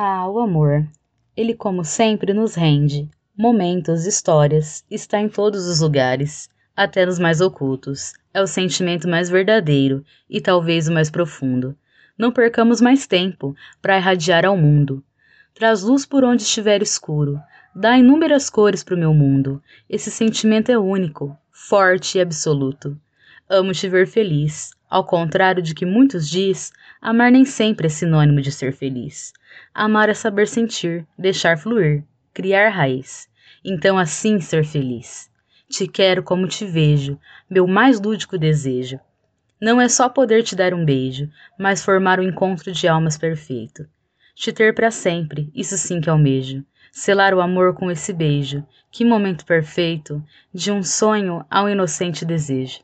Ah, o amor. Ele, como sempre, nos rende. Momentos, histórias, está em todos os lugares, até nos mais ocultos. É o sentimento mais verdadeiro e talvez o mais profundo. Não percamos mais tempo para irradiar ao mundo. Traz luz por onde estiver escuro. Dá inúmeras cores para o meu mundo. Esse sentimento é único, forte e absoluto. Amo te ver feliz. Ao contrário de que muitos diz, amar nem sempre é sinônimo de ser feliz. Amar é saber sentir, deixar fluir, criar raiz. Então assim ser feliz. Te quero como te vejo, meu mais lúdico desejo. Não é só poder te dar um beijo, mas formar um encontro de almas perfeito. Te ter para sempre, isso sim que almejo. Selar o amor com esse beijo, que momento perfeito, de um sonho ao inocente desejo.